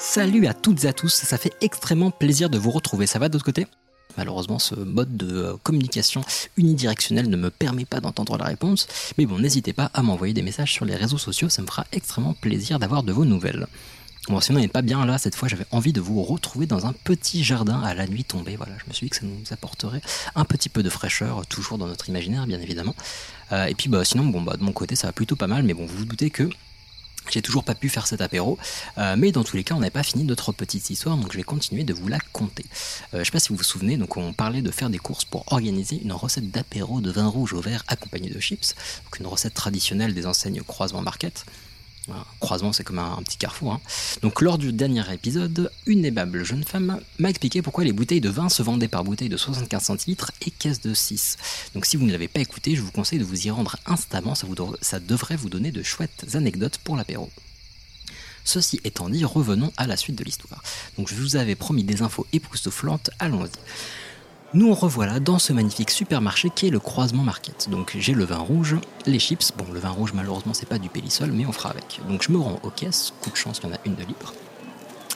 Salut à toutes et à tous, ça fait extrêmement plaisir de vous retrouver. Ça va de l'autre côté? Malheureusement, ce mode de euh, communication unidirectionnel ne me permet pas d'entendre la réponse, mais bon, n'hésitez pas à m'envoyer des messages sur les réseaux sociaux, ça me fera extrêmement plaisir d'avoir de vos nouvelles. Bon, sinon, on n'est pas bien là, cette fois, j'avais envie de vous retrouver dans un petit jardin à la nuit tombée. Voilà, je me suis dit que ça nous apporterait un petit peu de fraîcheur, toujours dans notre imaginaire, bien évidemment. Euh, et puis, bah, sinon, bon, bah, de mon côté, ça va plutôt pas mal, mais bon, vous vous doutez que j'ai toujours pas pu faire cet apéro, euh, mais dans tous les cas, on n'avait pas fini notre petite histoire, donc je vais continuer de vous la conter. Euh, je sais pas si vous vous souvenez, donc on parlait de faire des courses pour organiser une recette d'apéro de vin rouge au vert accompagné de chips, donc une recette traditionnelle des enseignes Croisement Market. Croisement, c'est comme un, petit carrefour. hein. Donc, lors du dernier épisode, une aimable jeune femme m'a expliqué pourquoi les bouteilles de vin se vendaient par bouteille de 75 centilitres et caisse de 6. Donc, si vous ne l'avez pas écouté, je vous conseille de vous y rendre instamment, ça, ça devrait vous donner de chouettes anecdotes pour l'apéro. Ceci étant dit, revenons à la suite de l'histoire. Donc je vous avais promis des infos époustouflantes, allons-y. Nous revoilà dans ce magnifique supermarché qui est le Croisement Market. Donc j'ai le vin rouge, les chips. Bon, le vin rouge malheureusement c'est pas du pélisol, mais on fera avec. Donc je me rends aux caisses, coup de chance, il y en a une de libre.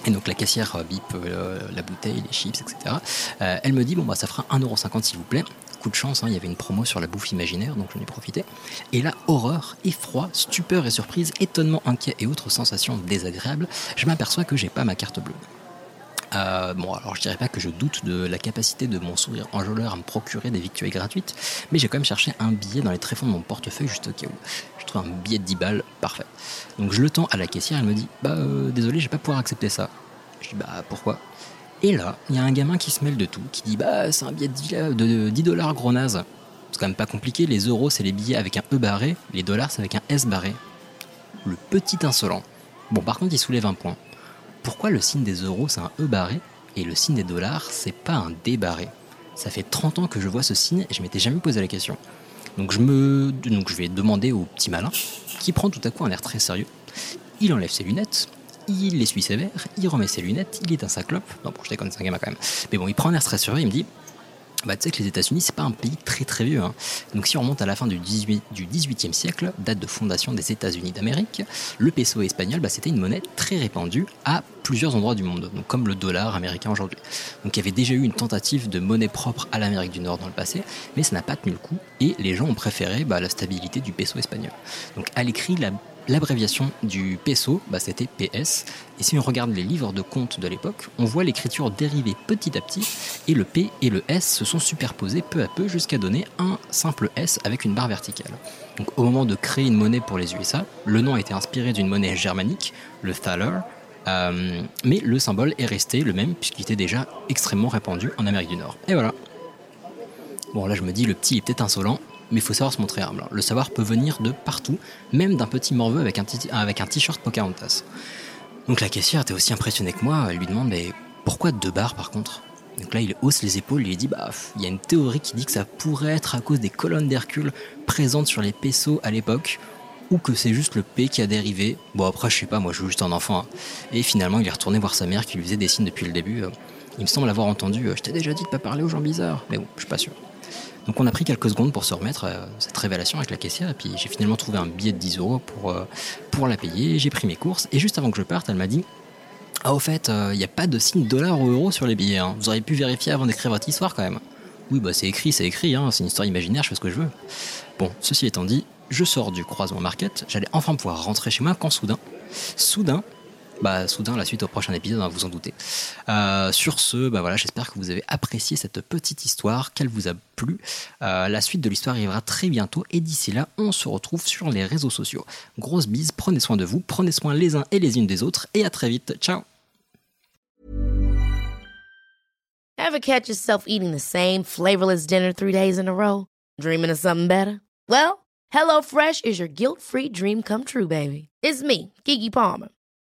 Et donc la caissière euh, bip euh, la bouteille, les chips, etc. Euh, elle me dit bon bah ça fera 1,50€ s'il vous plaît. Coup de chance, hein, il y avait une promo sur la bouffe imaginaire, donc j'en ai profité. Et là, horreur, effroi, stupeur et surprise, étonnement, inquiet et autres sensations désagréables, je m'aperçois que j'ai pas ma carte bleue. Euh, bon, alors je dirais pas que je doute de la capacité de mon sourire enjôleur à me procurer des victuailles gratuites, mais j'ai quand même cherché un billet dans les tréfonds de mon portefeuille juste au cas où. Je trouve un billet de 10 balles, parfait. Donc je le tends à la caissière, elle me dit Bah euh, désolé, je vais pas pouvoir accepter ça. Je dis Bah pourquoi? Et là, il y a un gamin qui se mêle de tout, qui dit Bah c'est un billet de 10 de- de 10 dollars gros naze. C'est quand même pas compliqué, les euros c'est les billets avec un E barré, les dollars c'est avec un S barré. Le petit insolent. Bon, par contre, il soulève un point pourquoi le signe des euros c'est un E barré et le signe des dollars c'est pas un D barré? Ça fait 30 ans que je vois ce signe et je m'étais jamais posé la question. Donc je vais demander au petit malin qui prend tout à coup un air très sérieux. Il enlève ses lunettes, il essuie ses verres, il remet ses lunettes, il éteint sa clope. Non bon je déconne c'est un gamin quand même. Mais bon il prend un air très sérieux, il me dit bah, tu sais que les États-Unis, c'est pas un pays très très vieux. hein. Donc, si on remonte à la fin du, 18, du 18e siècle, date de fondation des États-Unis d'Amérique, le peso espagnol, bah, c'était une monnaie très répandue à plusieurs endroits du monde, donc comme le dollar américain aujourd'hui. Donc, il y avait déjà eu une tentative de monnaie propre à l'Amérique du Nord dans le passé, mais ça n'a pas tenu le coup et les gens ont préféré bah, la stabilité du peso espagnol. Donc, à l'écrit, la L'abréviation du peso, bah, c'était PS. Et si on regarde les livres de comptes de l'époque, on voit l'écriture dériver petit à petit, et le P et le S se sont superposés peu à peu jusqu'à donner un simple S avec une barre verticale. Donc au moment de créer une monnaie pour les USA, le nom a été inspiré d'une monnaie germanique, le thaler, euh, mais le symbole est resté le même puisqu'il était déjà extrêmement répandu en Amérique du Nord. Et voilà. Bon là je me dis le petit est peut-être insolent, mais il faut savoir se montrer humble. Le savoir peut venir de partout, même d'un petit morveux avec un avec un t-shirt Pocahontas. Donc la caissière était aussi impressionnée que moi, elle lui demande mais pourquoi deux barres par contre? Donc là il hausse les épaules, il lui dit bah il y a une théorie qui dit que ça pourrait être à cause des colonnes d'Hercule présentes sur les pesos à l'époque, ou que c'est juste le P qui a dérivé. Bon après je sais pas, moi je suis juste un enfant. hein. Et finalement il est retourné voir sa mère qui lui faisait des signes depuis le début. Euh, Il me semble avoir entendu, euh, je t'ai déjà dit de pas parler aux gens bizarres, mais bon, je suis pas sûr. Donc on a pris quelques secondes pour se remettre à cette révélation avec la caissière et puis j'ai finalement trouvé un billet de 10 euros pour, euh, pour la payer, j'ai pris mes courses et juste avant que je parte elle m'a dit Ah au fait, il n'y a pas de signe dollar ou euro sur les billets, hein. vous auriez pu vérifier avant d'écrire votre histoire quand même. Oui bah c'est écrit, c'est écrit, hein. c'est une histoire imaginaire, je fais ce que je veux. Bon, ceci étant dit, je sors du croisement market, j'allais enfin pouvoir rentrer chez moi quand soudain, soudain, bah soudain la suite au prochain épisode, hein, vous en doutez. Euh, sur ce, bah voilà, j'espère que vous avez apprécié cette petite histoire, qu'elle vous a plu. Euh, la suite de l'histoire arrivera très bientôt et d'ici là, on se retrouve sur les réseaux sociaux. Grosse bise, prenez soin de vous, prenez soin les uns et les unes des autres et à très vite. Ciao. Ever catch yourself eating the same flavorless dinner three days in a row? Dreaming of something better? Well, HelloFresh is your guilt-free dream come true, baby. It's me, Kiki Palmer.